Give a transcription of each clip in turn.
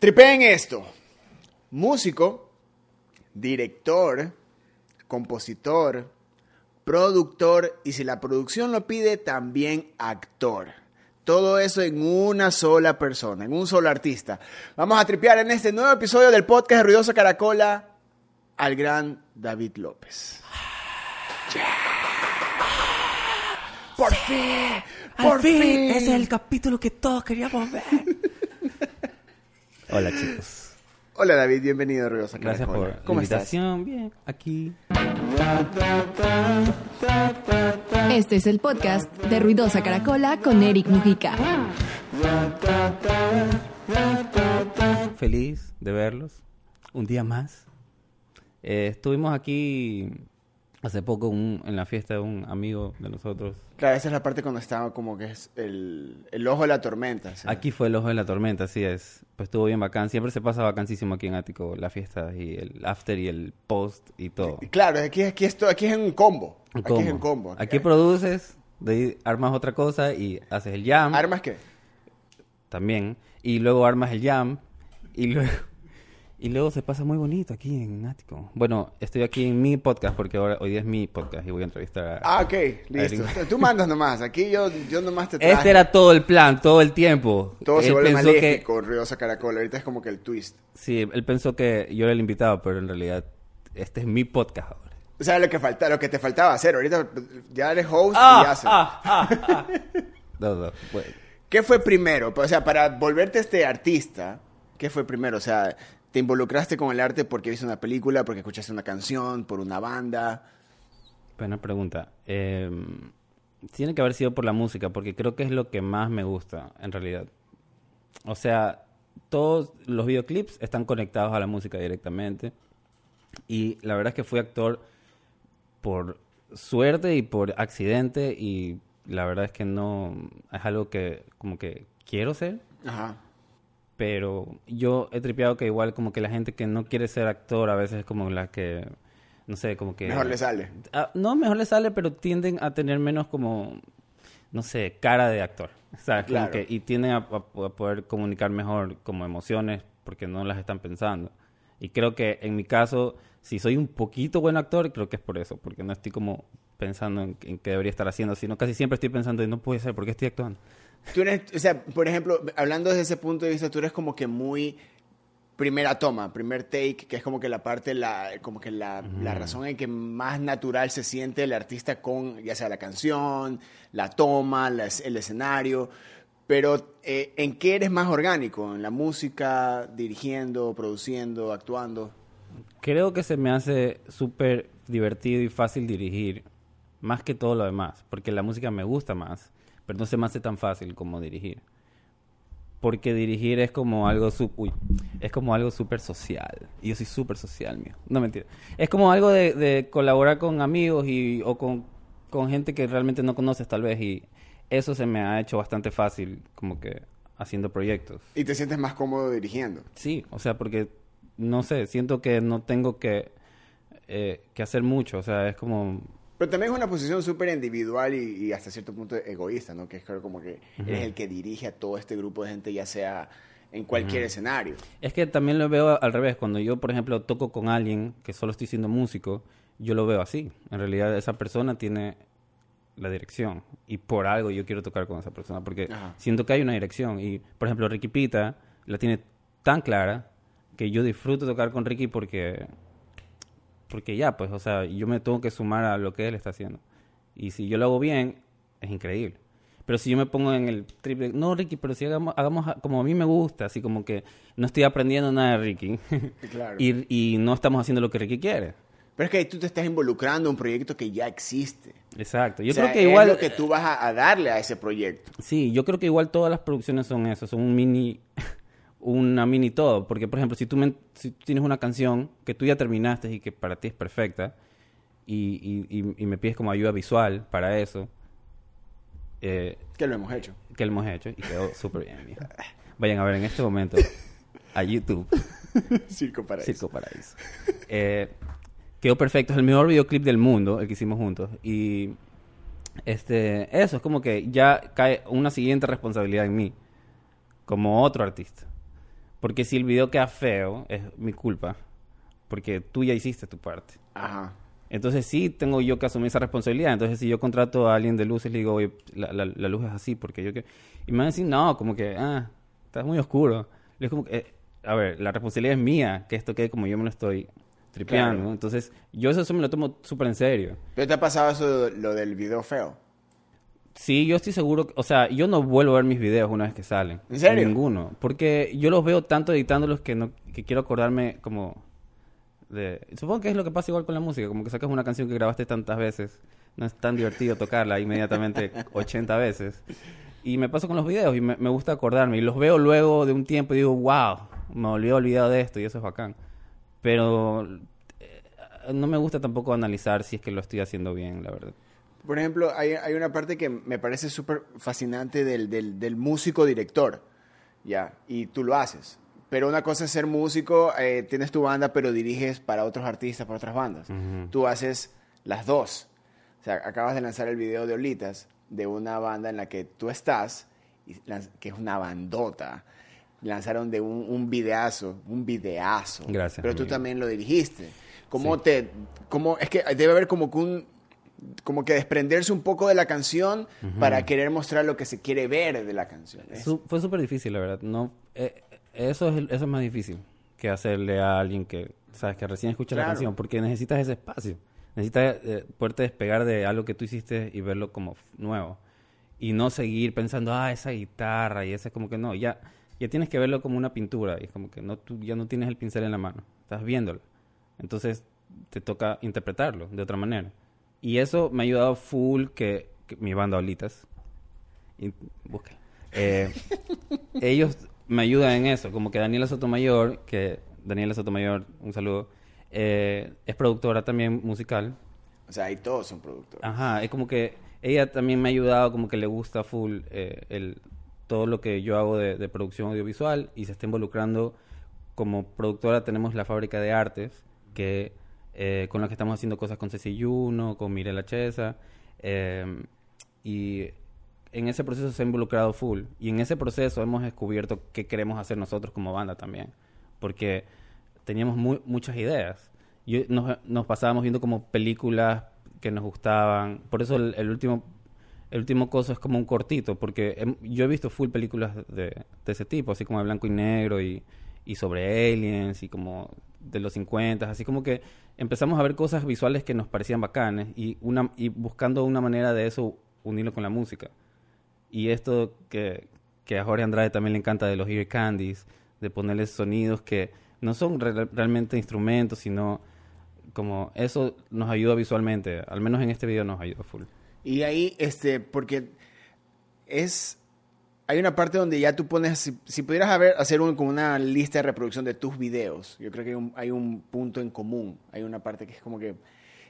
Tripeen esto. Músico, director, compositor, productor y si la producción lo pide, también actor. Todo eso en una sola persona, en un solo artista. Vamos a tripear en este nuevo episodio del podcast de Ruidosa Caracola al gran David López. Por fin, por fin, fin. ese es el capítulo que todos queríamos ver. Hola chicos, Hola David, bienvenido a Ruidosa gracias Caracola. por ¿Cómo la estás? invitación. Bien, aquí. Este es el podcast de Ruidosa Caracola con Eric Mujica. Feliz de verlos. Un día más. Eh, estuvimos aquí hace poco un- en la fiesta de un amigo de nosotros. Claro, esa es la parte cuando estaba como que es el, el ojo de la tormenta. ¿sí? Aquí fue el ojo de la tormenta, así es. Pues estuvo bien bacán. Siempre se pasa vacancísimo aquí en Ático, la fiesta y el after y el post y todo. Claro, aquí, aquí, esto, aquí es un combo. Un Aquí es en combo. Aquí produces, de ahí armas otra cosa y haces el jam ¿Armas qué? también. Y luego armas el jam y luego, y luego se pasa muy bonito aquí en Ático. Bueno, estoy aquí en mi podcast porque ahora, hoy día es mi podcast y voy a entrevistar a... Ah, ok, listo. Tú mandas nomás. Aquí yo, yo nomás te traje. este era todo el plan, todo el tiempo. Todo se Él vuelve pensó que- maléfico, Ruidosa Caracol. Ahorita es como que el twist. Sí, él pensó que yo era el invitado, pero en realidad este es mi podcast ahora. O sea, lo que, falta, lo que te faltaba hacer. Ahorita ya eres host y Ah, haces. ah, ah, ah. No, no, bueno. ¿Qué fue primero? O sea, para volverte este artista, ¿qué fue primero? O sea, ¿te involucraste con el arte porque viste una película, porque escuchaste una canción, por una banda? Buena pregunta. Eh, tiene que haber sido por la música, porque creo que es lo que más me gusta, en realidad. O sea, todos los videoclips están conectados a la música directamente. Y la verdad es que fui actor por suerte y por accidente. Y la verdad es que no es algo que como que quiero ser. Ajá. Pero yo he tripeado que igual como que la gente que no quiere ser actor a veces es como la que, no sé, como que... Mejor le sale. Ah, no, mejor le sale, pero tienden a tener menos como, no sé, cara de actor. O sea, como Claro. que, y tienden a, a- a poder comunicar mejor como emociones porque no las están pensando. Y creo que en mi caso, si soy un poquito buen actor, creo que es por eso, porque no estoy como pensando en, en qué debería estar haciendo, sino casi siempre estoy pensando, no puede ser, ¿por qué estoy actuando? Tú eres, o sea, por ejemplo, hablando desde ese punto de vista, tú eres como que muy primera toma, primer take, que es como que la parte, la, como que la, la razón en que más natural se siente el artista con, ya sea la canción, la toma, la el escenario. Pero, eh, ¿en qué eres más orgánico? ¿En la música, dirigiendo, produciendo, actuando? Creo que se me hace súper divertido y fácil dirigir, más que todo lo demás, porque la música me gusta más, pero no se me hace tan fácil como dirigir. Porque dirigir es como algo sub, uy, es como algo súper social. Y yo soy súper social, mío. No mentira. Es como algo de, de colaborar con amigos y, o con, con gente que realmente no conoces tal vez. Y eso se me ha hecho bastante fácil como que haciendo proyectos. Y te sientes más cómodo dirigiendo. Sí, o sea, porque no sé, siento que no tengo que, eh, que hacer mucho, o sea, es como... Pero también es una posición súper individual y, y hasta cierto punto egoísta, ¿no? Que es como que eres el que dirige a todo este grupo de gente, ya sea en cualquier escenario. Es que también lo veo al revés, cuando yo, por ejemplo, toco con alguien que solo estoy siendo músico, yo lo veo así. En realidad esa persona tiene la dirección y por algo yo quiero tocar con esa persona, porque Ajá. siento que hay una dirección y, por ejemplo, Ricky Pita la tiene tan clara que yo disfruto tocar con Ricky porque porque ya, pues, o sea, yo me tengo que sumar a lo que él está haciendo. Y si yo lo hago bien, es increíble. Pero si yo me pongo en el triple, no, Ricky, pero si hagamos, hagamos como a mí me gusta, así como que no estoy aprendiendo nada de Ricky. Claro. y, y no estamos haciendo lo que Ricky quiere. Pero es que tú te estás involucrando en un proyecto que ya existe. Exacto. Yo O sea, creo que es igual... lo que tú vas a, a darle a ese proyecto. Sí, yo creo que igual todas las producciones son eso, son un mini, una mini todo. Porque, por ejemplo, si tú, me- si tú tienes una canción que tú ya terminaste y que para ti es perfecta, y, y- y- y me pides como ayuda visual para eso, eh, Que lo hemos hecho. que lo hemos hecho y quedó súper bien. Vayan a ver en este momento a YouTube, Circo para Circo Paraíso. Eh, quedó perfecto, es el mejor videoclip del mundo, el que hicimos juntos. Y este, eso es como que ya cae una siguiente responsabilidad en mí, como otro artista. Porque si el video queda feo, es mi culpa. Porque tú ya hiciste tu parte. Ajá. Entonces sí tengo yo que asumir esa responsabilidad. Entonces si yo contrato a alguien de luces, le digo, oye, la, la- la luz es así, porque yo que... Y me van a decir, no, como que, ah, está muy oscuro. Digo como que, eh, a ver, la responsabilidad es mía, que esto quede como yo me lo estoy tripeando. Claro. Entonces yo eso, eso me lo tomo súper en serio. ¿Pero te ha pasado eso lo del video feo? Sí, yo estoy seguro, que- o sea, yo no vuelvo a ver mis videos una vez que salen. ¿En serio? Ninguno. Porque yo los veo tanto editándolos que no que quiero acordarme como de... Supongo que es lo que pasa igual con la música, como que sacas una canción que grabaste tantas veces, no es tan divertido tocarla inmediatamente 80 veces. Y me pasa con los videos y me, me gusta acordarme. Y los veo luego de un tiempo y digo, wow, me olvidé olvidado de esto y eso es bacán. Pero eh, no me gusta tampoco analizar si es que lo estoy haciendo bien, la verdad. Por ejemplo, hay, hay una parte que me parece súper fascinante del, del, del músico director, ¿ya? Y tú lo haces. Pero una cosa es ser músico, eh, tienes tu banda, pero diriges para otros artistas, para otras bandas. Ujú. Tú haces las dos. O sea, acabas de lanzar el video de Olitas, de una banda en la que tú estás, y que es una bandota. Lanzaron de un, un videazo, un videazo. Gracias, Pero tú amigo. también lo dirigiste. ¿Cómo Sí. te...? Cómo, es que debe haber como que un como que desprenderse un poco de la canción para querer mostrar lo que se quiere ver de la canción. Su- fue súper difícil, la verdad. No, eh, eso, es, eso es más difícil que hacerle a alguien que, sabes, que recién escucha la canción, porque necesitas ese espacio. Necesitas eh, poderte despegar de algo que tú hiciste y verlo como nuevo. Y no seguir pensando, ah, esa guitarra y ese como que no. Ya, ya tienes que verlo como una pintura y es como que no, tú ya no tienes el pincel en la mano. Estás viéndolo. Entonces te toca interpretarlo de otra manera. Y eso me ha ayudado full que, que mi banda Olitas. Y, busca. Eh, ellos me ayudan en eso, como que Daniela Sotomayor, que Daniela Sotomayor, un saludo, eh, es productora también musical. O sea, ahí todos son productores. Ajá, es como que ella también me ha ayudado, como que le gusta full eh, el, todo lo que yo hago de, de producción audiovisual y se está involucrando. Como productora tenemos la fábrica de artes, que eh, con la que estamos haciendo cosas con Ceci Yuno, con Mirela Chesa, eh, y en ese proceso se ha involucrado full. Y en ese proceso hemos descubierto qué queremos hacer nosotros como banda también. Porque teníamos mu- muchas ideas. Yo, nos, pasábamos viendo como películas que nos gustaban. Por eso el, último el último es como un cortito, porque yo he visto full películas de, de ese tipo, así como de blanco y negro y, y sobre aliens y como de los 50, así como que empezamos a ver cosas visuales que nos parecían bacanes y, una, y buscando una manera de eso unirlo con la música. Y esto que, que a Jorge Andrade también le encanta de los ear candies, de ponerle sonidos que no son re- realmente instrumentos, sino como eso nos ayuda visualmente. Al menos en este video nos ayuda full. Y ahí, este, porque es... Hay una parte donde ya tú pones, si, si pudieras haber, hacer un, como una lista de reproducción de tus videos, yo creo que hay un, hay un punto en común. Hay una parte que es como que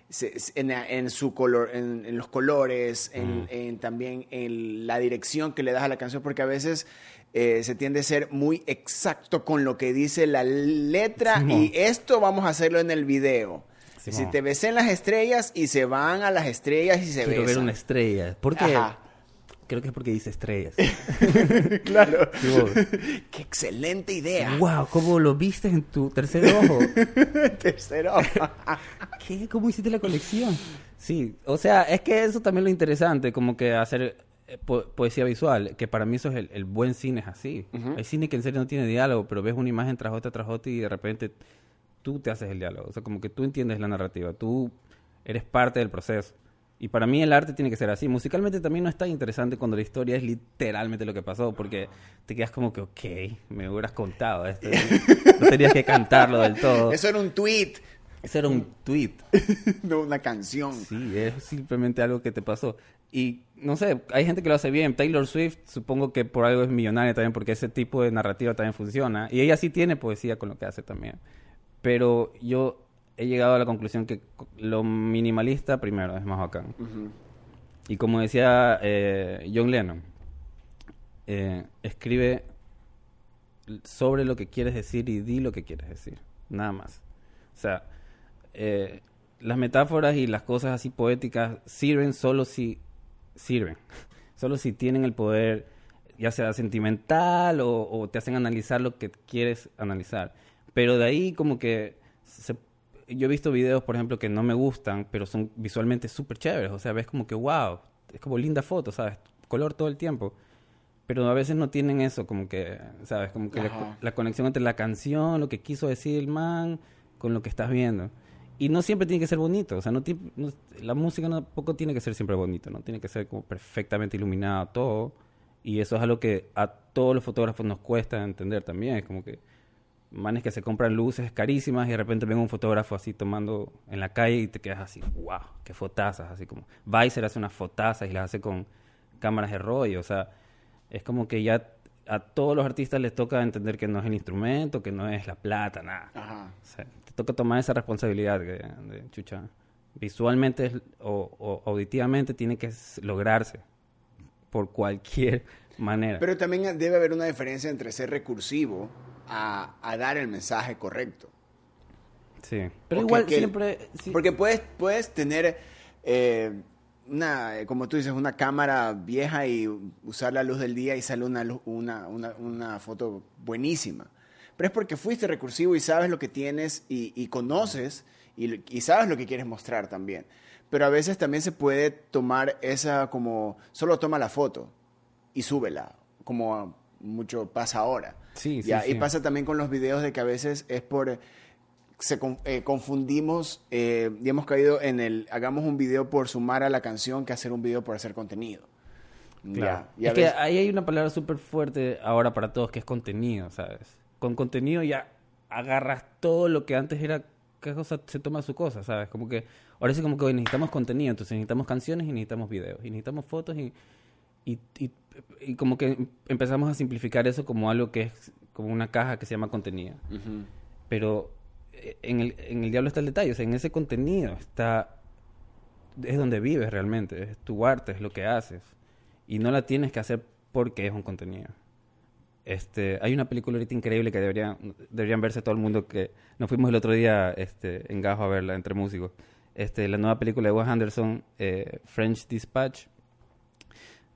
se- en, en su color, en, en los colores, en, en también en la dirección que le das a la canción, porque a veces eh, se tiende a ser muy exacto con lo que dice la letra y esto vamos a hacerlo en el video. Si te ves en las estrellas y se van a las estrellas y se Quiero ver una estrella. ¿Por qué? Ajá. Creo que es porque dice estrellas. claro. Qué excelente idea. wow, ¿cómo lo viste en tu tercer ojo? Tercero. ¿Qué? ¿Cómo hiciste la colección? Sí, o sea, es que eso también es lo interesante, como que hacer eh, po- poesía visual, que para mí eso es el, el buen cine, es así. Hay cine que en serio no tiene diálogo, pero ves una imagen tras otra, tras otra y de repente tú te haces el diálogo. O sea, como que tú entiendes la narrativa, tú eres parte del proceso. Y para mí el arte tiene que ser así. Musicalmente también no es tan interesante cuando la historia es literalmente lo que pasó, porque te quedas como que, ok, me hubieras contado esto. No tenías que cantarlo del todo. Eso era un tweet, Eso era un tweet. no una canción. Sí, es simplemente algo que te pasó. Y no sé, hay gente que lo hace bien. Taylor Swift, supongo que por algo es millonaria también, porque ese tipo de narrativa también funciona. Y ella sí tiene poesía con lo que hace también. Pero yo he llegado a la conclusión que lo minimalista primero es más bacán. Y como decía eh, John Lennon, eh, escribe sobre lo que quieres decir y di lo que quieres decir. Nada más. O sea, eh, las metáforas y las cosas así poéticas sirven solo si sirven. Solo si tienen el poder ya sea sentimental o, o te hacen analizar lo que quieres analizar. Pero de ahí como que se- yo he visto videos, por ejemplo, que no me gustan, pero son visualmente súper chéveres. O sea, ves como que, wow, es como linda foto, ¿sabes? Color todo el tiempo. Pero a veces no tienen eso, como que, ¿sabes? Como que la, conexión entre la canción, lo que quiso decir el man, con lo que estás viendo. Y no siempre tiene que ser bonito, o sea, no, no- la música tampoco tiene que ser siempre bonito, ¿no? Tiene que ser como perfectamente iluminado todo. Y eso es algo que a todos los fotógrafos nos cuesta entender también. Es como que manes que se compran luces carísimas y de repente ven un fotógrafo así tomando en la calle y te quedas así, wow, qué fotazas, así como Weiser hace unas fotazas y las hace con cámaras de rollo, o sea, es como que ya a todos los artistas les toca entender que no es el instrumento, que no es la plata, nada. Ajá. O sea, te toca tomar esa responsabilidad de, de, chucha. Visualmente o, o auditivamente tiene que lograrse por cualquier manera. Pero también debe haber una diferencia entre ser recursivo a, a dar el mensaje correcto. sí. Pero igual que- siempre... sí. Porque puedes, puedes tener eh, una, eh, como tú dices, una cámara vieja y usar la luz del día y sale una, luz- una, una, una foto buenísima. Pero es porque fuiste recursivo y sabes lo que tienes y, y conoces y, y sabes lo que quieres mostrar también. Pero a veces también se puede tomar esa como, solo toma la foto y súbela, como mucho pasa ahora. Sí, sí, Ya, sí. Y pasa también con los videos de que a veces es por se con- eh, confundimos eh, y hemos caído en el hagamos un video por sumar a la canción que hacer un video por hacer contenido. Claro. Ya, es que ahí hay una palabra súper fuerte ahora para todos que es contenido, ¿sabes? Con contenido ya agarras todo lo que antes era, cada cosa se toma su cosa, ¿sabes? Como que ahora sí como que necesitamos contenido, entonces necesitamos canciones y necesitamos videos, y necesitamos fotos y, y, y, y como que empezamos a simplificar eso como algo que es como una caja que se llama contenido. Ujú. Pero eh, en el, en el diablo está el detalle, o sea, en ese contenido está, es donde vives realmente, es tu arte, es lo que haces. Y no la tienes que hacer porque es un contenido. Este, hay una película ahorita increíble que deberían, deberían verse todo el mundo que nos fuimos el otro día este, en Gajo a verla entre músicos. Este, la nueva película de Wes Anderson, eh, French Dispatch.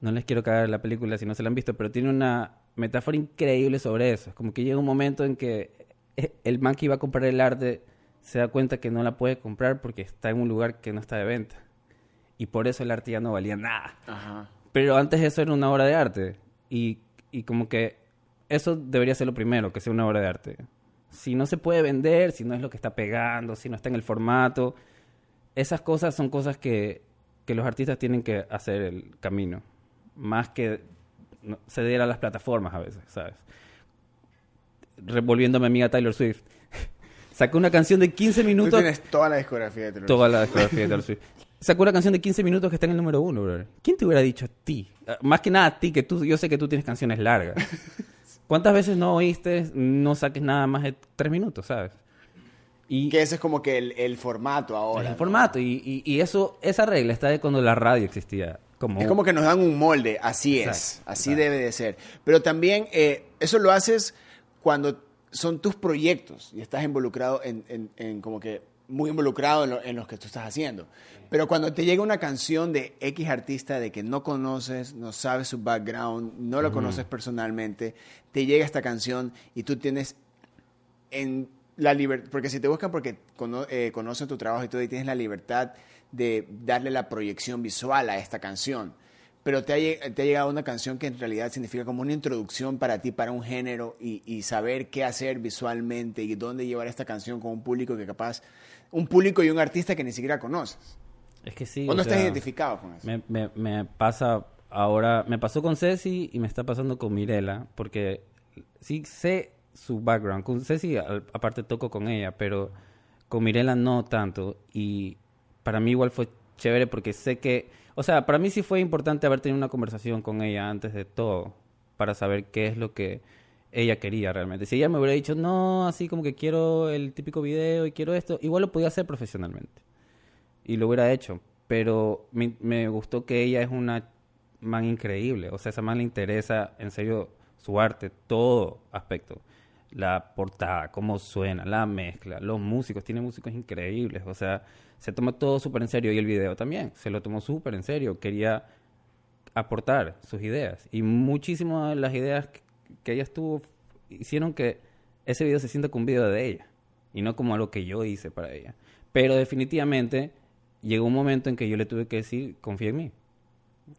No les quiero cagar la película si no se la han visto, pero tiene una metáfora increíble sobre eso. Es como que llega un momento en que eh, el man que iba a comprar el arte se da cuenta que no la puede comprar porque está en un lugar que no está de venta. Y por eso el arte ya no valía nada. Ajá. Pero antes eso era una obra de arte. Y, y como que eso debería ser lo primero, que sea una obra de arte. Si no se puede vender, si no es lo que está pegando, si no está en el formato, esas cosas son cosas que, que los artistas tienen que hacer el camino. Más que ceder a las plataformas a veces, ¿sabes? Revolviendo a mi amiga Taylor Swift. Sacó una canción de 15 Tú minutos tienes toda la discografía de Taylor toda la discografía de Taylor Swift. Sacó una canción de 15 minutos que está en el número uno, brother. ¿Quién te hubiera dicho a ti? Ah, Más que nada a ti, que tú, yo sé que tú tienes canciones largas. ¿Cuántas veces no oíste, no saques nada más de tres minutos, sabes? Y Que ese es como que el, el formato ahora. el ¿no? formato. Y, y, y eso, esa regla está de cuando la radio existía. Como, Es como que nos dan un molde, así es, así exacto. debe de ser. Pero también eh, eso lo haces cuando son tus proyectos y estás involucrado en, en- en como que muy involucrado en, lo- en los que tú estás haciendo. Pero cuando te llega una canción de X artista de que no conoces, no sabes su background, no lo conoces personalmente, te llega esta canción y tú tienes en la libertad, porque si te buscan porque cono- eh, conocen tu trabajo y todo, y tienes la libertad de darle la proyección visual a esta canción. Pero te ha, te ha llegado una canción que en realidad significa como una introducción para ti, para un género, y, y saber qué hacer visualmente y dónde llevar esta canción con un público que capaz, un público y un artista que ni siquiera conoces. Es que sí. o no estás sea, identificado con eso. Me, me, me pasa ahora, me pasó con Ceci y me está pasando con Mirela, porque sí sé su background. Con Ceci, aparte toco con ella, pero con Mirela no tanto. Y para mí igual fue chévere porque sé que, o sea, para mí sí fue importante haber tenido una conversación con ella antes de todo, para saber qué es lo que ella quería realmente. Si ella me hubiera dicho, no, así como que quiero el típico video y quiero esto, igual lo podía hacer profesionalmente y lo hubiera hecho. Pero me, gustó que ella es una man increíble. O sea, esa man le interesa en serio su arte, todo aspecto. La portada, cómo suena, la mezcla, los músicos, tiene músicos increíbles. O sea, se toma todo súper en serio. Y el video también, se lo tomó súper en serio. Quería aportar sus ideas. Y muchísimas de las ideas que- ella tuvo hicieron que ese video se sienta como un video de ella y no como algo que yo hice para ella. Pero definitivamente llegó un momento en que yo le tuve que decir, confía en mí.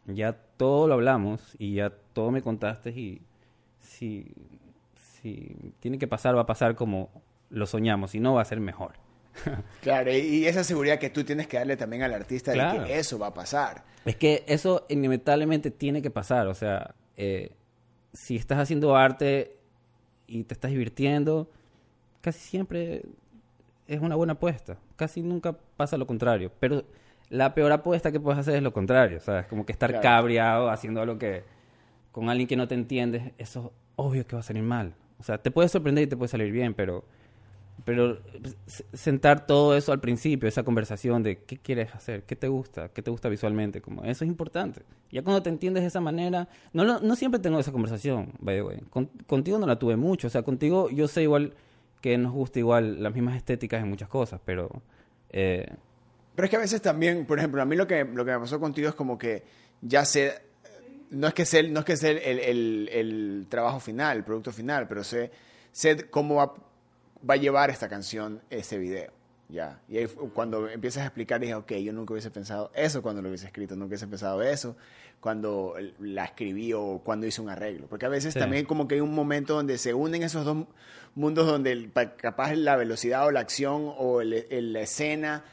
Ya todo lo hablamos y ya todo me contaste y si, si tiene que pasar, va a pasar como lo soñamos y no va a ser mejor. Claro, y, esa seguridad que tú tienes que darle también al artista Claro. de que eso va a pasar. Es que eso inevitablemente tiene que pasar. O sea, eh, si estás haciendo arte y te estás divirtiendo, casi siempre es una buena apuesta. Casi nunca pasa lo contrario. Pero la peor apuesta que puedes hacer es lo contrario. ¿Sabes? Como que estar Claro. cabreado haciendo algo que con alguien que no te entiendes, eso es obvio que va a salir mal. O sea, te puede sorprender y te puede salir bien, pero pero s- sentar todo eso al principio, esa conversación de qué quieres hacer, qué te gusta, qué te gusta visualmente, como eso es importante. Ya cuando te entiendes de esa manera, no, lo- no siempre tengo esa conversación, by the way. Con- contigo no la tuve mucho, o sea, contigo yo sé igual que nos gusta igual las mismas estéticas en muchas cosas, pero eh, Pero es que a veces también, por ejemplo, a mí lo que, lo que me pasó contigo es como que ya sé, no es que sé, no es que sé el, el- el trabajo final, el producto final, pero sé, sé cómo va, va a llevar esta canción, este video. Ya. Y ahí cuando empiezas a explicar, dije, ok, yo nunca hubiese pensado eso cuando lo hubiese escrito, nunca hubiese pensado eso cuando la escribí o cuando hice un arreglo. Porque a veces Sí. también como que hay un momento donde se unen esos dos mundos donde el- pa- capaz la velocidad o la acción o el- la escena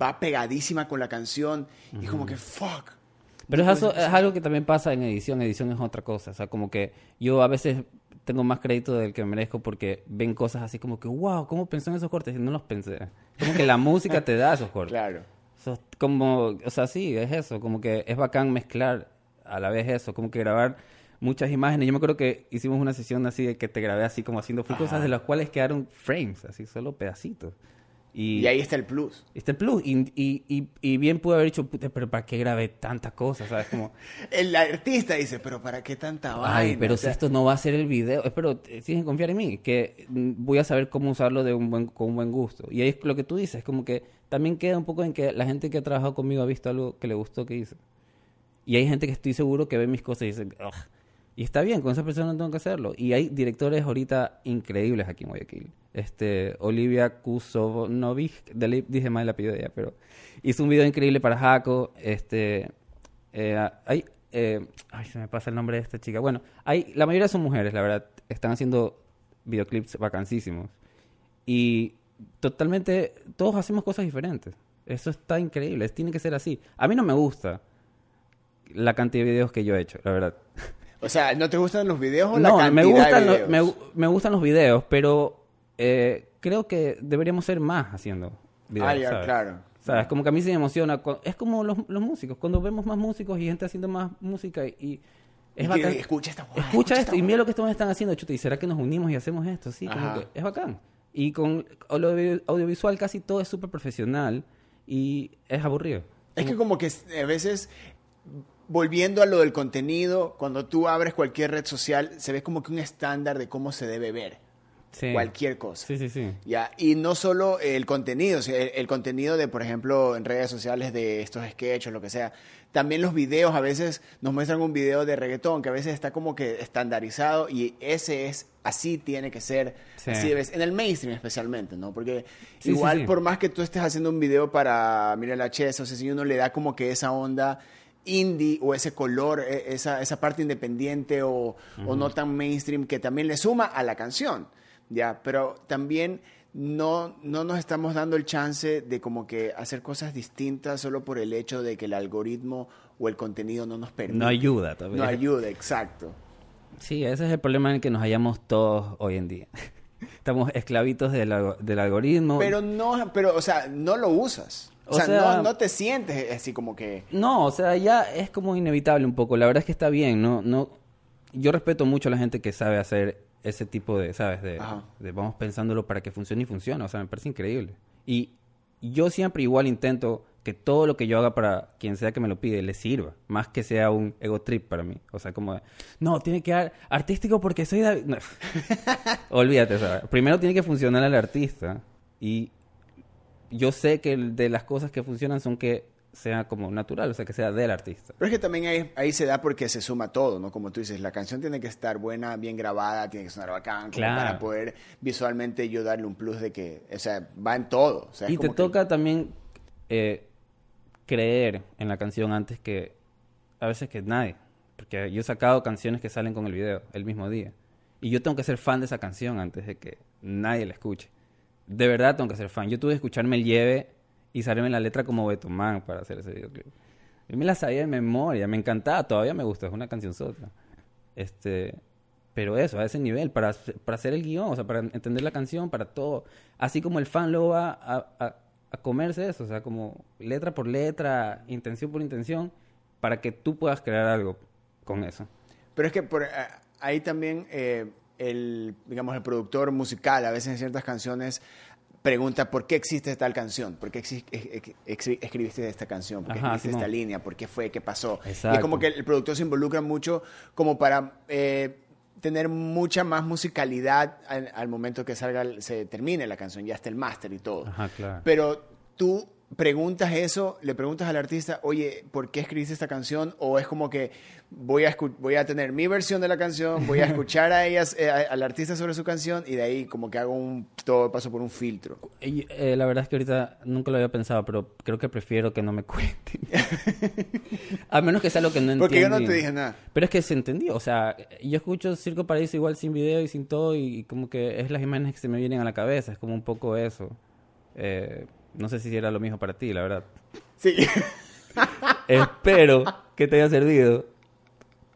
va pegadísima con la canción y como que, fuck. Pero puedes- es algo que también pasa en edición. Edición es otra cosa. O sea, como que yo a veces tengo más crédito del que merezco porque ven cosas así como que, wow, ¿cómo pensó en esos cortes? Y no los pensé. Como que la música te da esos cortes. Claro. Es como, o sea, sí, es eso. Como que es bacán mezclar a la vez eso. Como que grabar muchas imágenes. Yo me acuerdo que hicimos una sesión así de que te grabé así como haciendo full cosas de las cuales quedaron frames, así solo pedacitos. Y ahí está el plus. Este plus. Y, y, y, y bien pude haber dicho, "Puta, pero ¿para qué grabé tantas cosas? ¿Sabes? Como, El artista dice, pero ¿para qué tanta vaina? ay, pero O sea, si esto no va a ser el video. Eh, tienes que confiar en mí, que mm, voy a saber cómo usarlo de un buen, con un buen gusto. Y ahí es lo que tú dices, como que también queda un poco en que la gente que ha trabajado conmigo ha visto algo que le gustó que hice. Y hay gente que estoy seguro que ve mis cosas y dice, "Ugh". Y está bien, con esa persona no tengo que hacerlo. Y hay directores ahorita increíbles aquí en Guayaquil. Este, Olivia ley dije mal de ella, pero hizo un video increíble para Jaco. Este, eh, hay, eh, ay, se me pasa el nombre de esta chica. Bueno, hay, la mayoría son mujeres, la verdad. Están haciendo videoclips vacancísimos. Y totalmente, todos hacemos cosas diferentes. Eso está increíble, tiene que ser así. A mí no me gusta la cantidad de videos que yo he hecho, la verdad. O sea, ¿no te gustan los videos o la No, cantidad me gustan, de los, videos? me, gu- me gustan los videos, pero eh, creo que deberíamos ser más haciendo videos. Ah, ya, ¿sabes? claro. ¿Sabes? Como que a mí se me emociona. Es como los, los músicos. Cuando vemos más músicos y gente haciendo más música y... y es Y bacán. escucha esta guay, Escucha esto y mira lo que estos están haciendo, chuta. ¿Y será que nos unimos y hacemos esto? Sí, como que es bacán. Y con audio- audiovisual casi todo es súper profesional y es aburrido. Es que como que a veces, volviendo a lo del contenido, cuando tú abres cualquier red social, se ve como que un estándar de cómo se debe ver Sí. cualquier cosa. Sí, sí, sí. Ya, y no solo el contenido, el, el contenido de, por ejemplo, en redes sociales de estos sketches, lo que sea. También los videos, a veces nos muestran un video de reggaetón que a veces está como que estandarizado y ese es, así tiene que ser, Sí. así debes, en el mainstream especialmente, ¿no? Porque Sí, igual por más que tú estés haciendo un video para Mira la Chess, o sea, si uno le da como que esa onda indie o ese color, e- esa, esa parte independiente o, o no tan mainstream que también le suma a la canción, ¿ya? Pero también no, no nos estamos dando el chance de como que hacer cosas distintas solo por el hecho de que el algoritmo o el contenido no nos permite. No ayuda también. No ayuda, exacto. Sí, ese es el problema en el que nos hallamos todos hoy en día. Estamos esclavitos del, del algoritmo. Pero no, pero, o sea, no lo usas. O, O sea, sea- no, no te sientes así como que... No, o sea, ya es como inevitable un poco. La verdad es que está bien, ¿no? no Yo respeto mucho a la gente que sabe hacer ese tipo de, ¿sabes? De, de vamos pensándolo para que funcione y funciona. O sea, me parece increíble. Y yo siempre igual intento que todo lo que yo haga para quien sea que me lo pide le sirva. Más que sea un ego trip para mí. O sea, como, de, no, tiene que dar artístico porque soy David. No. Olvídate, ¿sabes? Primero tiene que funcionar el artista. Y yo sé que de las cosas que funcionan son que sea como natural, o sea, que sea del artista. Pero es que también ahí, ahí se da porque se suma todo, ¿no? Como tú dices, la canción tiene que estar buena, bien grabada, tiene que sonar bacán, Claro. para poder visualmente yo darle un plus de que, o sea, va en todo. O sea, es y te que- toca también eh, creer en la canción antes que a veces que nadie. Porque yo he sacado canciones que salen con el video el mismo día. Y yo tengo que ser fan de esa canción antes de que nadie la escuche. De verdad tengo que ser fan. Yo tuve que escucharme el lleve y salirme la letra como Betumán para hacer ese videoclip. Yo me la sabía de memoria, me encantaba, todavía me gusta, es una canción sota. Este, pero eso, a ese nivel, para, para hacer el guion, o sea, para entender la canción, para todo. Así como el fan luego va a, a- a comerse eso, o sea, como letra por letra, intención por intención, para que tú puedas crear algo con eso. Pero es que por, ah, ahí también eh, el, digamos, el productor musical, a veces en ciertas canciones, pregunta por qué existe tal canción, por qué escribiste esta canción, por qué Ajá, escribiste esta línea, por qué fue, qué pasó. Y es Exacto. como que el productor se involucra mucho como para eh, tener mucha más musicalidad al, al momento que salga, se termine la canción, ya está el máster y todo. Ajá, claro. Pero tú preguntas eso, le preguntas al artista, oye, ¿por qué escribiste esta canción? O es como que voy a, voy a tener mi versión de la canción, voy a escuchar a ellas, eh, a- al artista sobre su canción y de ahí como que hago un, todo paso por un filtro. Y, eh, la verdad es que ahorita nunca lo había pensado, pero creo que prefiero que no me cuenten. a menos que sea lo que no entiendo. Porque yo no te dije nada. Pero es que se entendió, o sea, yo escucho Circo Paraíso igual sin video y sin todo y como que es las imágenes que se me vienen a la cabeza, es como un poco eso. Eh, no sé si era lo mismo para ti, la verdad. Sí. Espero que te haya servido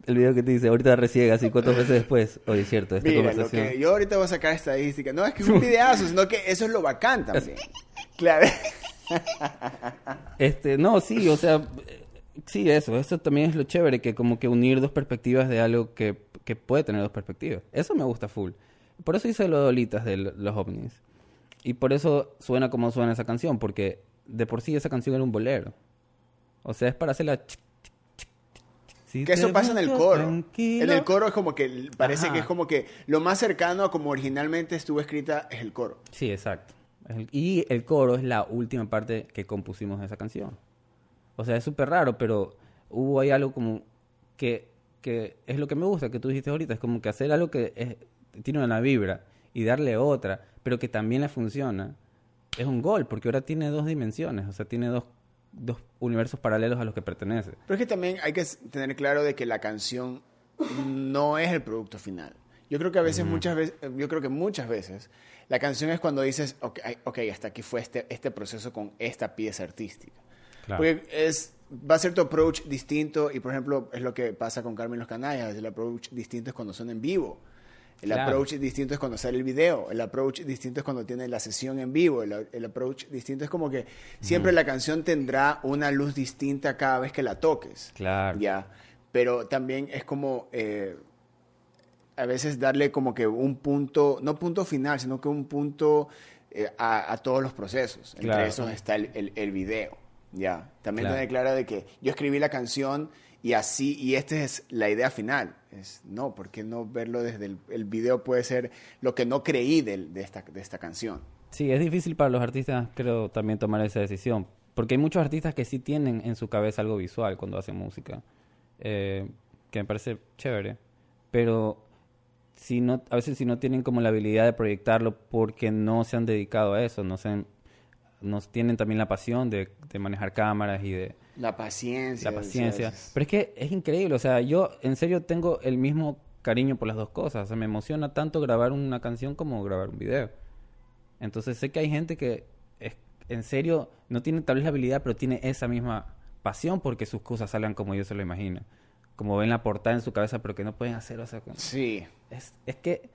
el video que te dice, ahorita recién, así cuatro meses después. Oye, es cierto, esta Mira, lo conversación. que yo ahorita voy a sacar estadística. No es que es un videazo, sino que eso es lo bacán también. Claro. Este, no, sí, o sea, sí, eso, eso también es lo chévere, que como que unir dos perspectivas de algo que, que puede tener dos perspectivas. Eso me gusta full. Por eso hice lo de Dolitas de lo- los ovnis. Y por eso suena como suena esa canción, porque de por sí esa canción era un bolero. O sea, es para chic, chic. Si Que eso pasa en el coro. tranquilo. En el coro es como que parece Ajá. que es como que lo más cercano a como originalmente estuvo escrita es el coro. Sí, exacto. Y el coro es la última parte que compusimos de esa canción. O sea, es súper raro, pero hubo ahí algo como que, que es lo que me gusta, que tú dijiste ahorita, es como que hacer algo que es- tiene una vibra y darle otra, pero que también le funciona, es un gol, porque ahora tiene dos dimensiones, o sea, tiene dos, dos universos paralelos a los que pertenece. Pero es que también hay que tener claro de que la canción no es el producto final. Yo creo que a veces, muchas veces, yo creo que muchas veces, la canción es cuando dices, ok, ay, ok, hasta aquí fue este, este proceso con esta pieza artística. Claro. Porque es, va a ser tu approach distinto y, por ejemplo, es lo que pasa con Carmen Los Canallas. El approach distinto es cuando son en vivo. El Claro. approach distinto es cuando sale el video. El approach distinto es cuando tiene la sesión en vivo. El, el approach distinto es como que siempre la canción tendrá una luz distinta cada vez que la toques. Claro. Ya. Pero también es como eh, a veces darle como que un punto, no punto final, sino que un punto eh, a, a todos los procesos. Entre Claro. esos está el, el, el video. Ya. También Claro. tener claro de que yo escribí la canción y así, y esta es la idea final. Es, no, ¿por qué no verlo desde el, el video? Puede ser lo que no creí del- de, esta, de esta canción. Sí, es difícil para los artistas, creo, también tomar esa decisión. Porque hay muchos artistas que sí tienen en su cabeza algo visual cuando hacen música. eh, que me parece chévere. Pero si no, a veces si no tienen como la habilidad de proyectarlo porque no se han dedicado a eso, no se han- no tienen también la pasión de, de manejar cámaras y de, La paciencia. la paciencia. ¿sabes? Pero es que es increíble, o sea, yo en serio tengo el mismo cariño por las dos cosas. O sea, me emociona tanto grabar una canción como grabar un video. Entonces sé que hay gente que es, en serio no tiene tal vez la habilidad, pero tiene esa misma pasión porque sus cosas salgan como ellos se lo imaginan. Como ven la portada en su cabeza, pero que no pueden hacer, o sea, como- Sí. es, es que.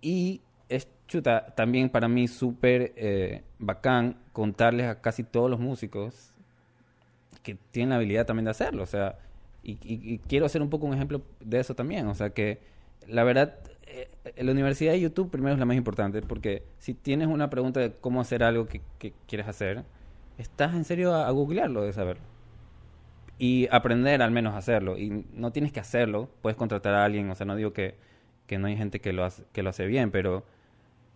Y es chuta, también para mí súper eh, bacán contarles a casi todos los músicos que tienen la habilidad también de hacerlo. O sea, y, quiero hacer un poco un ejemplo de eso también. O sea, que la verdad, eh, la universidad de YouTube primero es la más importante, porque si tienes una pregunta de cómo hacer algo que, quieres hacer, estás en serio a, a googlearlo de saberlo y aprender al menos a hacerlo. Y no tienes que hacerlo, puedes contratar a alguien, o sea, no digo que, que no hay gente que lo, hace, que lo hace bien, pero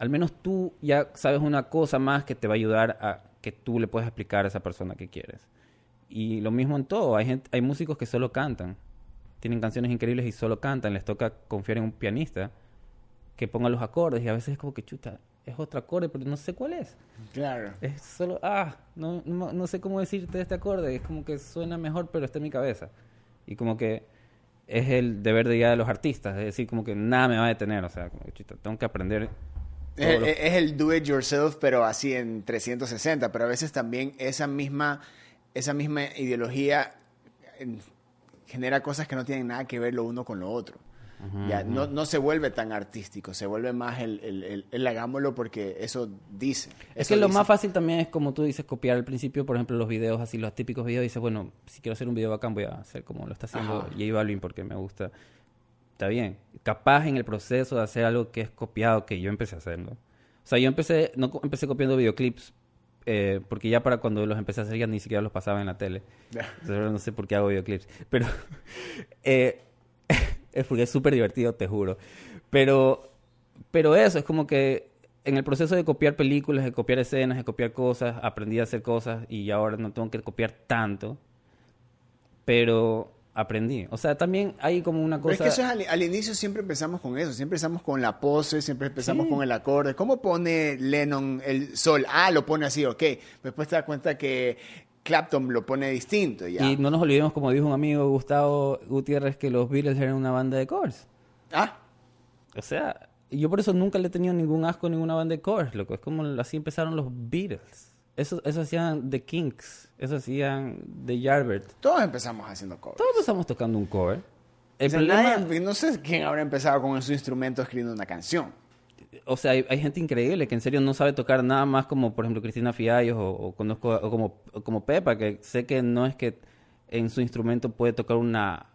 al menos tú ya sabes una cosa más que te va a ayudar a que tú le puedas explicar a esa persona que quieres. Y lo mismo en todo. Hay, gente, hay músicos que solo cantan. Tienen canciones increíbles y solo cantan. Les toca confiar en un pianista que ponga los acordes. Y a veces es como que chuta, es otro acorde, pero no sé cuál es. Claro. Es solo, ah, no, no, no sé cómo decirte este acorde. Es como que suena mejor, pero está en mi cabeza. Y como que es el deber de ya de los artistas. Es decir, como que nada me va a detener. O sea, como que chuta, tengo que aprender. Es, el do it yourself, pero así en 360. Pero a veces también esa misma, esa misma ideología en- genera cosas que no tienen nada que ver lo uno con lo otro. Ya, no, no se vuelve tan artístico, se vuelve más el, el, el- el hagámoslo porque eso dice. Es eso que lo dice. más fácil también es, como tú dices, copiar al principio, por ejemplo, los videos, así los típicos videos. Dices, bueno, si quiero hacer un video bacán, voy a hacer como lo está haciendo. J Balvin porque me gusta. Está bien. Capaz en el proceso de hacer algo que es copiado, que yo empecé a hacerlo. O sea, yo empecé, no empecé copiando videoclips, eh, porque ya para cuando los empecé a hacer ya ni siquiera los pasaba en la tele. Entonces, no sé por qué hago videoclips. Pero eh, es porque es súper divertido, te juro. Pero, pero eso, es como que en el proceso de copiar películas, de copiar escenas, de copiar cosas, aprendí a hacer cosas y ahora no tengo que copiar tanto. Pero aprendí. O sea, también hay como una Pero es cosa... que eso es al, al inicio siempre empezamos con eso, siempre empezamos con la pose, siempre empezamos Sí. con el acorde. ¿Cómo pone Lennon el sol? Ah, lo pone así, ok. Después te das cuenta que Clapton lo pone distinto. Ya. Y no nos olvidemos, como dijo un amigo Gustavo Gutiérrez, que los Beatles eran una banda de covers. Ah, O sea, yo por eso nunca le he tenido ningún asco a ninguna banda de covers, loco. Es como así empezaron los Beatles. Eso, eso hacían The Kinks, eso hacían The Yardbirds. todos empezamos haciendo covers. Todos empezamos tocando un cover. O El sea, problema, nadie- no sé quién habrá empezado con su instrumento escribiendo una canción. o sea, hay, hay gente increíble que en serio no sabe tocar nada más como, por ejemplo, Cristina Fiallos o, o conozco, o como, o como Pepa, que sé que no es que en su instrumento puede tocar una,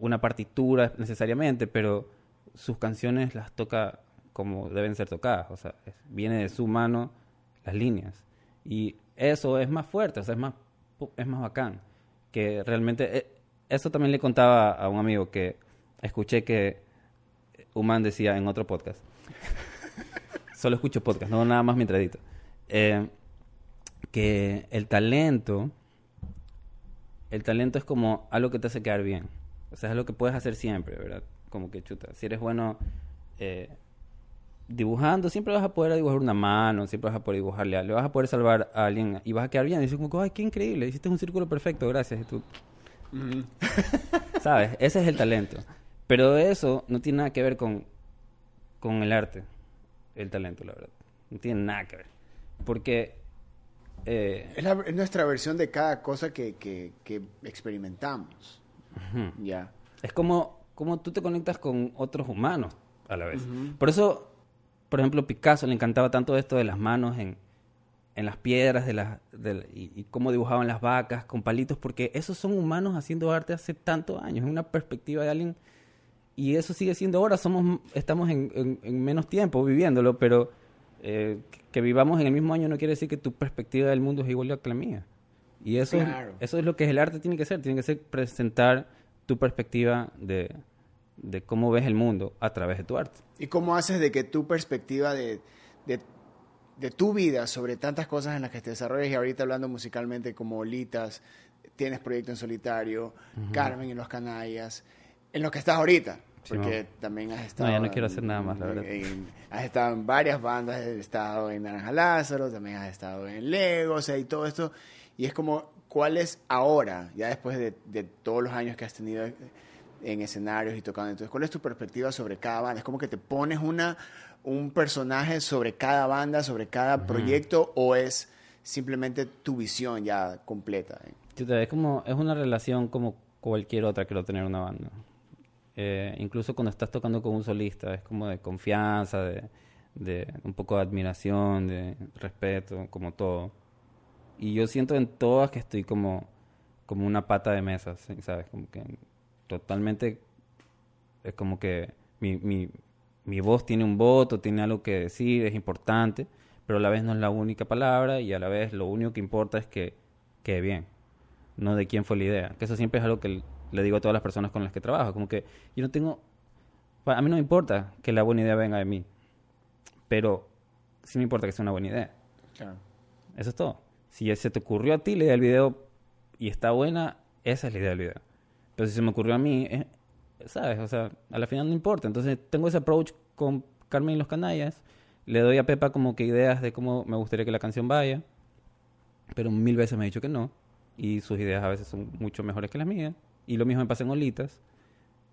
una partitura necesariamente, pero sus canciones las toca como deben ser tocadas. O sea, viene de su mano las líneas. Y eso es más fuerte, o sea, es más, es más bacán. Que realmente, eh, eso también le contaba a un amigo que escuché que Human decía en otro podcast. Solo escucho podcast, no nada más mientras edito. Eh, que el talento, el talento es como algo que te hace quedar bien. O sea, es algo que puedes hacer siempre, ¿verdad? Como que chuta. Si eres bueno eh, dibujando, siempre vas a poder dibujar una mano, siempre vas a poder dibujarle, a- le vas a poder salvar a alguien y vas a quedar bien. Y dices como, ay, qué increíble, hiciste un círculo perfecto, gracias. Y tú, ¿Sabes? Ese es el talento. Pero eso no tiene nada que ver con, con el arte, el talento, la verdad. No tiene nada que ver. Porque eh, Es, la- es nuestra versión de cada cosa que, que- que experimentamos. Ya. es como, como tú te conectas con otros humanos a la vez. Por eso, por ejemplo, Picasso le encantaba tanto esto de las manos en, en las piedras de las, de y, y cómo dibujaban las vacas con palitos, porque esos son humanos haciendo arte hace tantos años, es una perspectiva de alguien y eso sigue siendo ahora, somos, estamos en, en- en menos tiempo viviéndolo, pero eh, que vivamos en el mismo año no quiere decir que tu perspectiva del mundo es igual a la mía. Y eso, Claro. eso es lo que el arte tiene que ser, tiene que ser presentar tu perspectiva de, de cómo ves el mundo a través de tu arte. ¿Y cómo haces de que tu perspectiva de, de, de tu vida sobre tantas cosas en las que te desarrollas y ahorita hablando musicalmente como Olitas, tienes proyecto en solitario, Carmen y los Canallas, en lo que estás ahorita? Sí, Porque mo. también has estado... ya no quiero en- hacer nada más, la verdad. en- has estado en varias bandas, has estado en Naranja Lázaro, también has estado en Lego, o sea, y todo esto. Y es como, ¿cuál es ahora, ya después de, de todos los años que has tenido en escenarios y tocando? Entonces, ¿cuál es tu perspectiva sobre cada banda? ¿Es como que te pones una, un personaje sobre cada banda, sobre cada proyecto, o es simplemente tu visión ya completa? Es como, es una relación como cualquier otra que lo tener una banda. Eh, incluso cuando estás tocando con un solista, es como de confianza, de, de un poco de admiración, de respeto, como todo. Y yo siento en todas que estoy como, como una pata de mesa. ¿sabes? Como que totalmente es como que mi, mi, mi voz tiene un voto, tiene algo que decir, es importante, pero a la vez no es la única palabra y a la vez lo único que importa es que quede bien, no de quién fue la idea. Que eso siempre es algo que le digo a todas las personas con las que trabajo, como que yo no tengo, a mí no me importa que la buena idea venga de mí, pero sí me importa que sea una buena idea. Claro. Eso es todo. Si ya se te ocurrió a ti la idea del video y está buena, esa es la idea del video. Pero si se me ocurrió a mí, eh, ¿sabes? O sea, a la final no importa. Entonces tengo ese approach con Carmen y los Canallas. Le doy a Pepa como que ideas de cómo me gustaría que la canción vaya. Pero mil veces me ha dicho que no. Y sus ideas a veces son mucho mejores que las mías. Y lo mismo me pasa en Olitas.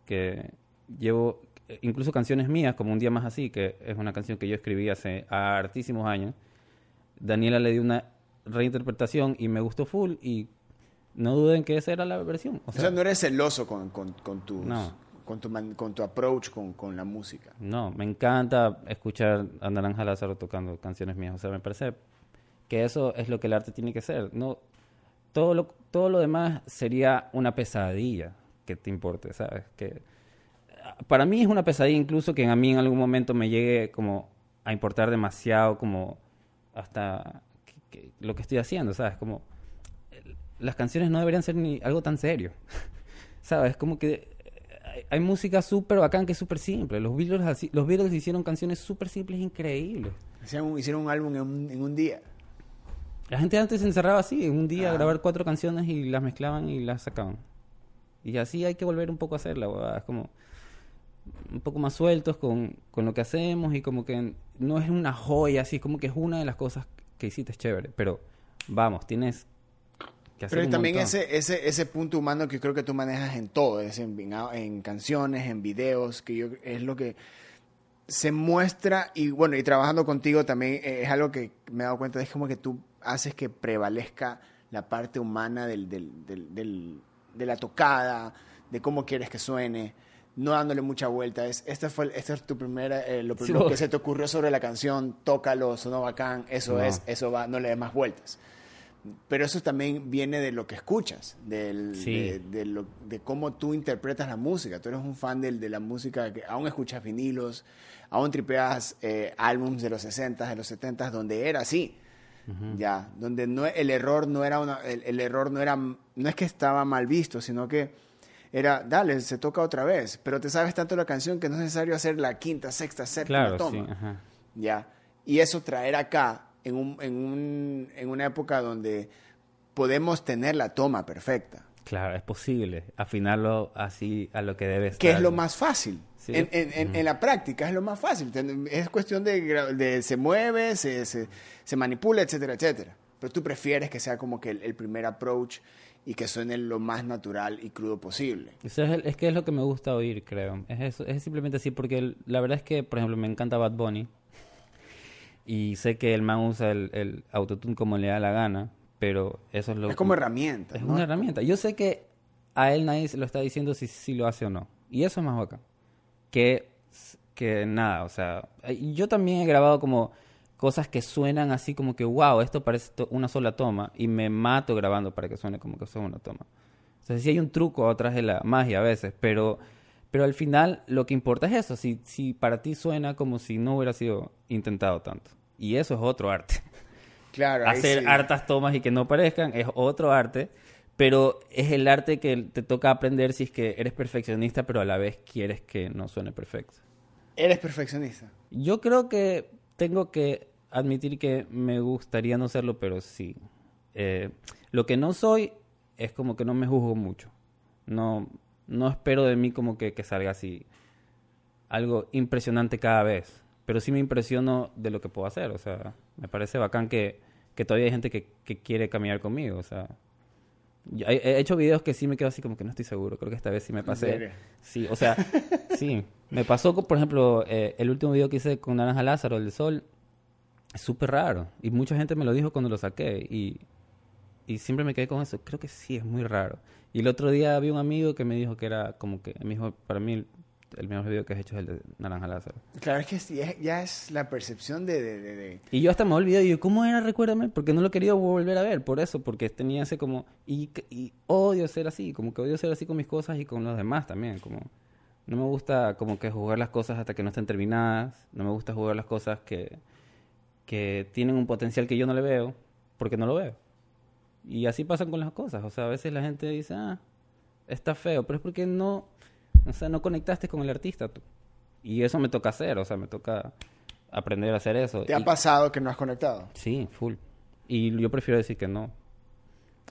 Que llevo eh, incluso canciones mías, como Un Día Más Así, que es una canción que yo escribí hace hartísimos años. Daniela le dio una reinterpretación y me gustó full y no duden que esa era la versión. O sea, no eres celoso con, con, con, tus, con, tu, con tu approach con, con, la música. No, me encanta escuchar a Naranja Lázaro tocando canciones mías. O sea, me parece que eso es lo que el arte tiene que ser. No, todo, lo, todo lo demás sería una pesadilla que te importe, ¿sabes? Que para mí es una pesadilla incluso que a mí en algún momento me llegue como a importar demasiado como hasta lo que estoy haciendo, ¿sabes? Como las canciones no deberían ser ni algo tan serio. ¿Sabes? Como que hay, música súper bacán que es súper simple. Los Beatles, los Beatles hicieron canciones súper simples, increíbles. Hicieron, hicieron un álbum en un, día. La gente antes se encerraba así, en un día a grabar cuatro canciones y las mezclaban y las sacaban. Y así hay que volver un poco a hacerla, Es como un poco más sueltos con, con lo que hacemos y como que no es una joya, así como que es una de las cosas que hiciste es chévere. Pero vamos, tienes pero también ese, ese, ese punto humano que creo que tú manejas en todo, es en, en, canciones, en videos, que yo, es lo que se muestra y bueno, y trabajando contigo también eh, es algo que me he dado cuenta, es como que tú haces que prevalezca la parte humana del, del, del, de la tocada, de cómo quieres que suene, no dándole mucha vuelta. Es, esta fue, esta es tu primera, eh, lo que se te ocurrió sobre la canción, tócalo, sonó bacán, eso es, eso va, no le des más vueltas pero eso también viene de lo que escuchas, del, de, lo, de, cómo tú interpretas la música. Tú eres un fan de, de la música que aún escuchas vinilos, aún tripeas eh, álbums de los 60 de los 70 donde era así. Ya, donde no, el error no era una, el, error no era, no es que estaba mal visto, sino que era, dale, se toca otra vez, pero te sabes tanto la canción que no es necesario hacer la quinta, sexta, séptima toma. Ya, y eso traer acá en, un, en, un, en una época donde podemos tener la toma perfecta. Claro, es posible afinarlo así a lo que debe estar. Que es lo más fácil. En, en, en, la práctica es lo más fácil. Es cuestión de, de se mueve, se, se, se, manipula, etcétera, etcétera. Pero tú prefieres que sea como que el, primer approach y que suene lo más natural y crudo posible. Eso es, es, que es lo que me gusta oír, creo. Es, eso, es simplemente así, porque la verdad es que, por ejemplo, me encanta Bad Bunny. Y sé que el man usa el, el autotune como le da la gana, pero eso es lo Es como herramienta. Es una herramienta. Yo sé que a él nadie se lo está diciendo si, si lo hace o no. Y eso es más bacán. Que, que nada, o sea, yo también he grabado como cosas que suenan así como que, wow, esto parece una sola toma y me mato grabando para que suene como que son una toma. O sea, sí hay un truco atrás de la magia a veces, pero, pero al final lo que importa es eso, si, si para ti suena como si no hubiera sido intentado tanto. Y eso es otro arte. Claro. Hacer hartas tomas y que no parezcan es otro arte, pero es el arte que te toca aprender si es que eres perfeccionista, pero a la vez quieres que no suene perfecto. ¿Eres perfeccionista? Yo creo que tengo que admitir que me gustaría no serlo, pero sí. Eh, lo que no soy es como que no me juzgo mucho. No, no espero de mí como que, que salga así algo impresionante cada vez pero sí me impresiono de lo que puedo hacer. O sea, me parece bacán que, que todavía hay gente que, que quiere caminar conmigo. O sea, he hecho videos que sí me quedo así como que no estoy seguro. Creo que esta vez sí me pasé. Sí, o sea, sí. Me pasó, por ejemplo, eh, el último video que hice con Naranja Lázaro, el Sol. Es súper raro. Y mucha gente me lo dijo cuando lo saqué. Y, y siempre me quedé con eso. Creo que sí, es muy raro. Y el otro día vi un amigo que me dijo que era como que, me dijo, para mí el mejor video que has hecho es el de Naranja Lázaro. Claro, es que ya, es la percepción de, de, Y yo hasta me olvidé, yo, ¿cómo era? Recuérdame, porque no lo quería volver a ver, por eso, porque tenía ese como... Y, y odio ser así, como que odio ser así con mis cosas y con los demás también, como... No me gusta como que jugar las cosas hasta que no estén terminadas, no me gusta jugar las cosas que, que tienen un potencial que yo no le veo, porque no lo veo. Y así pasan con las cosas, o sea, a veces la gente dice, ah, está feo, pero es porque no o sea, no conectaste con el artista tú. Y eso me toca hacer, o sea, me toca aprender a hacer eso. ¿Te ha pasado que no has conectado? Sí, full. Y yo prefiero decir que no.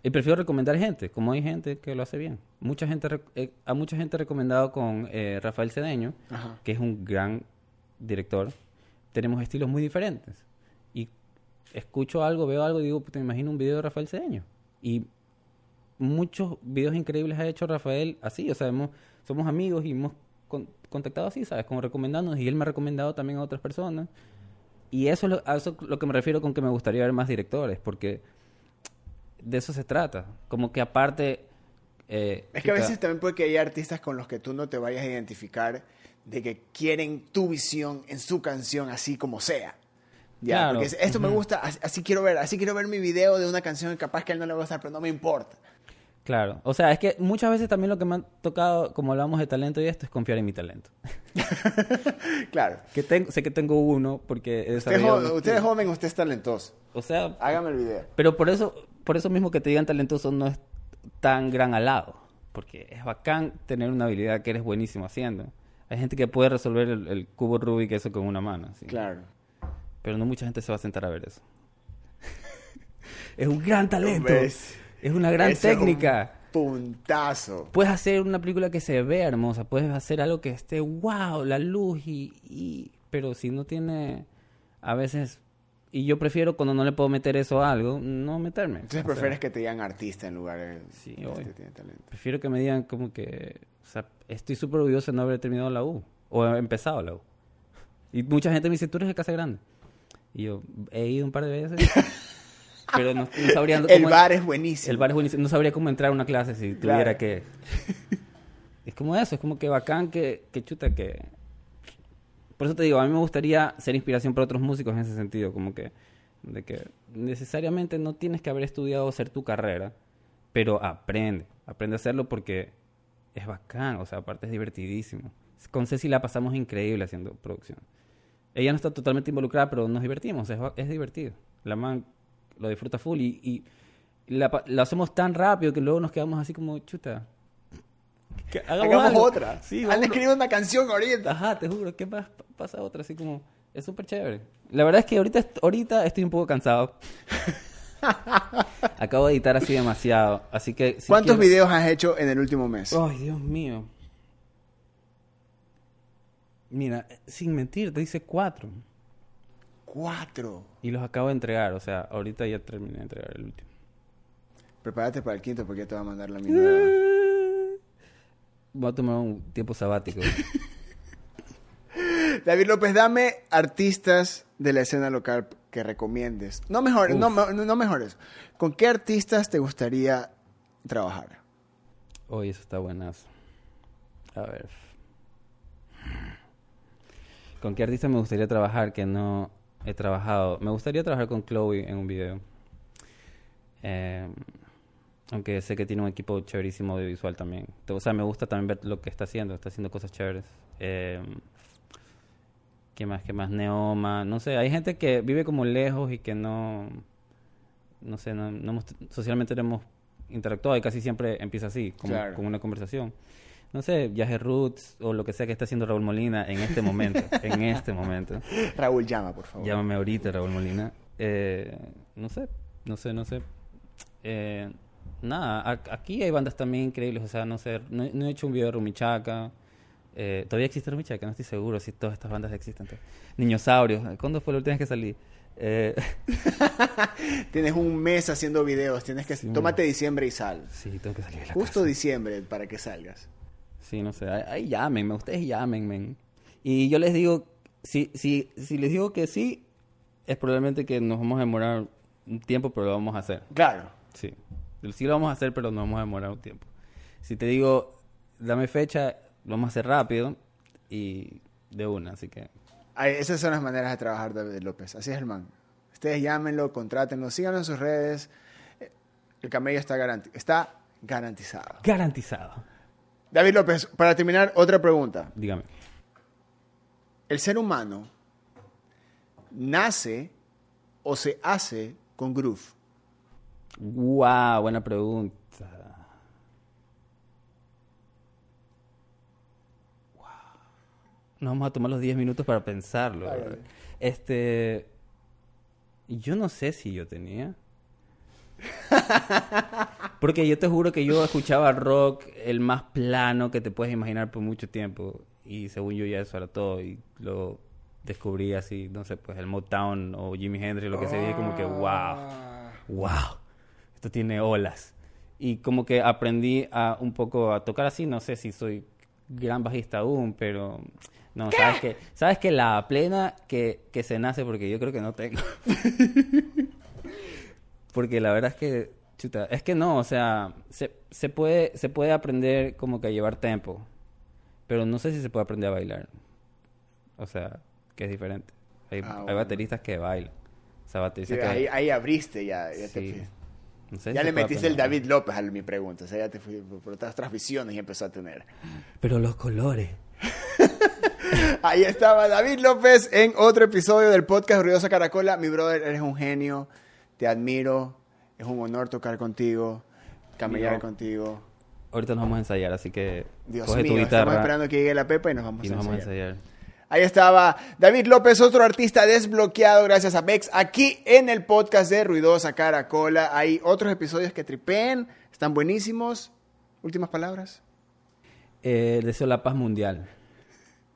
y prefiero recomendar gente, como hay gente que lo hace bien. Mucha gente, eh, a mucha gente he recomendado con eh, Rafael Cedeño, Ajá. que es un gran director. Tenemos estilos muy diferentes. Escucho algo, veo algo y digo, te imagino un video de Rafael Cedeño. Y muchos videos increíbles ha hecho Rafael así. O sea, hemos- somos amigos y hemos con- contactado así, ¿sabes? Como recomendándonos. Y él me ha recomendado también a otras personas. Y eso es lo, a eso es lo que me refiero con que me gustaría ver más directores, porque de eso se trata. Como que aparte... eh, Es que a veces también puede que haya artistas con los que tú no te vayas a identificar de que quieren tu visión en su canción así como sea. Ya, Claro. porque es- esto me gusta, así, así quiero ver, así quiero ver mi video de una canción que capaz que a él no le va a gustar, pero no me importa. Claro, o sea, es que muchas veces también lo que me ha tocado, como hablamos de talento y esto, es confiar en mi talento. Claro. Que tengo, sé que tengo uno porque Usted es, desarrollado jo- un usted es joven, usted es talentoso. O sea, Hágame el video. pero por eso, por eso mismo que te digan talentoso no es tan gran halago. Porque es bacán tener una habilidad que eres buenísimo haciendo. Hay gente que puede resolver el, el cubo Rubik eso con una mano. ¿sí? Claro. Pero no mucha gente se va a sentar a ver eso. es un gran talento. ¿Ves? Es una gran Ese es un técnica. puntazo. Puedes hacer una película que se vea hermosa, puedes hacer algo que esté wow, la luz y, y- pero si no tiene a veces y yo prefiero cuando no le puedo meter eso a algo, no meterme. Entonces O sea, prefieres que te digan artista en lugar de Sí, este tiene talento. prefiero que me digan como que, o sea, estoy súper orgulloso de no haber terminado la U o haber empezado la U. Y mucha gente me dice, "Tú eres de Casa Grande." Y yo he ido un par de veces. pero no, no sabría El cómo- bar es buenísimo. el bar es buenísimo. No sabría cómo entrar a una clase si Claro. tuviera que. es como eso, es como que bacán que, que chuta que. Por eso te digo, a mí me gustaría ser inspiración para otros músicos en ese sentido, como que. De que necesariamente no tienes que haber estudiado hacer tu carrera, pero aprende. Aprende a hacerlo porque es bacán, o sea, aparte es divertidísimo. Con Ceci la pasamos increíble haciendo producción. Ella no está totalmente involucrada, pero nos divertimos, es, es divertido. La man lo disfruta full y, y la, lo hacemos tan rápido que luego nos quedamos así como, chuta. que Hagamos algo". otra. Sí, Han escrito una canción ahorita. Ajá, te juro, ¿qué más pa- pasa otra? Así como, es súper chévere. La verdad es que ahorita, ahorita estoy un poco cansado. Acabo de editar así demasiado, así que... si ¿Cuántos quiero- videos has hecho en el último mes? Ay, Dios mío. Mira, sin mentir, te dice cuatro. Cuatro. Y los acabo de entregar, o sea, ahorita ya terminé de entregar el último. Prepárate para el quinto porque ya te va a mandar la misma. Voy a tomar un tiempo sabático. David López, dame artistas de la escena local que recomiendes. No mejores, no, no, no mejores. ¿Con qué artistas te gustaría trabajar? Oye, eso está buenazo. A ver. ¿Con qué artista me gustaría trabajar que no he trabajado? Me gustaría trabajar con Chloe en un video. Eh, aunque sé que tiene un equipo chéverísimo audiovisual también. O sea, me gusta también ver lo que está haciendo. Está haciendo cosas chéveres. Eh, ¿Qué más? ¿Qué más? Neoma. No sé, hay gente que vive como lejos y que no... No sé, no, no hemos- socialmente no hemos interactuado y casi siempre empieza así, como, Claro. como una conversación. No sé, Viaje Roots o lo que sea que está haciendo Raúl Molina en este momento. en este momento. Raúl llama, por favor. Llámame ahorita, Raúl Molina. Eh, no sé, no sé, no sé. Eh, nada, aquí hay bandas también increíbles. O sea, no sé, no, no he hecho un video de Rumichaca. Eh, Todavía existe Rumichaca, no estoy seguro si todas estas bandas existen. Niñosaurios, ¿cuándo fue la última vez que salí? Eh, Tienes un mes haciendo videos. Tienes que Sí, tómate diciembre y sal. sí, tengo que salir de la Justo casa. diciembre para que salgas. Sí, no sé, ahí, llámenme, ustedes llámenme. Y yo les digo, si, si, si les digo que sí, es probablemente que nos vamos a demorar un tiempo, pero lo vamos a hacer. Claro. Sí. Sí lo vamos a hacer, pero nos vamos a demorar un tiempo. Si te digo, dame fecha, lo vamos a hacer rápido y de una, así que... Ay, esas son las maneras de trabajar David López. Así es el man. Ustedes llámenlo, contrátenlo, síganlo en sus redes. El camello está, garanti- está garantizado. Garantizado. David López, para terminar, otra pregunta. Dígame. ¿El ser humano nace o se hace con groove? Wow, buena pregunta. Wow. Nos vamos a tomar los 10 minutos para pensarlo. Este. Yo no sé si yo tenía. Porque yo te juro que yo escuchaba rock el más plano que te puedes imaginar por mucho tiempo. Y según yo ya eso era todo. Y lo descubrí así, no sé, pues el Motown o Jimi Hendrix, lo que se dije como que wow, wow, esto tiene olas. Y como que aprendí a un poco a tocar así, no sé si soy gran bajista aún, pero no, sabes que sabes que la plena que, que se nace porque yo creo que no tengo. porque la verdad es que chuta, es que no, o sea, se, se puede se puede aprender como que a llevar tempo, pero no sé si se puede aprender a bailar. O sea, que es diferente. Hay, Ah, hay bateristas que bailan. O sea, bateristas Sí, que ahí, ahí abriste ya. Ya, te no sé le metiste el. David López a mi pregunta. O sea, ya te fui por otras transmisiones y empezó a tener. Pero los colores. Ahí estaba David López en otro episodio del podcast Ruidosa Caracola. Mi brother, eres un genio. Te admiro. Es un honor tocar contigo. Camellar Yo- contigo. Ahorita nos vamos a ensayar, así que Dios coge tu mío, estamos guitarra esperando que llegue la Pepa y nos vamos y a nos vamos a ensayar. ensayar. Ahí estaba David López, otro artista desbloqueado gracias a Bex, aquí en el podcast de Ruidosa Caracola. Hay otros episodios que tripen, están buenísimos. Últimas palabras. Eh, deseo la paz mundial.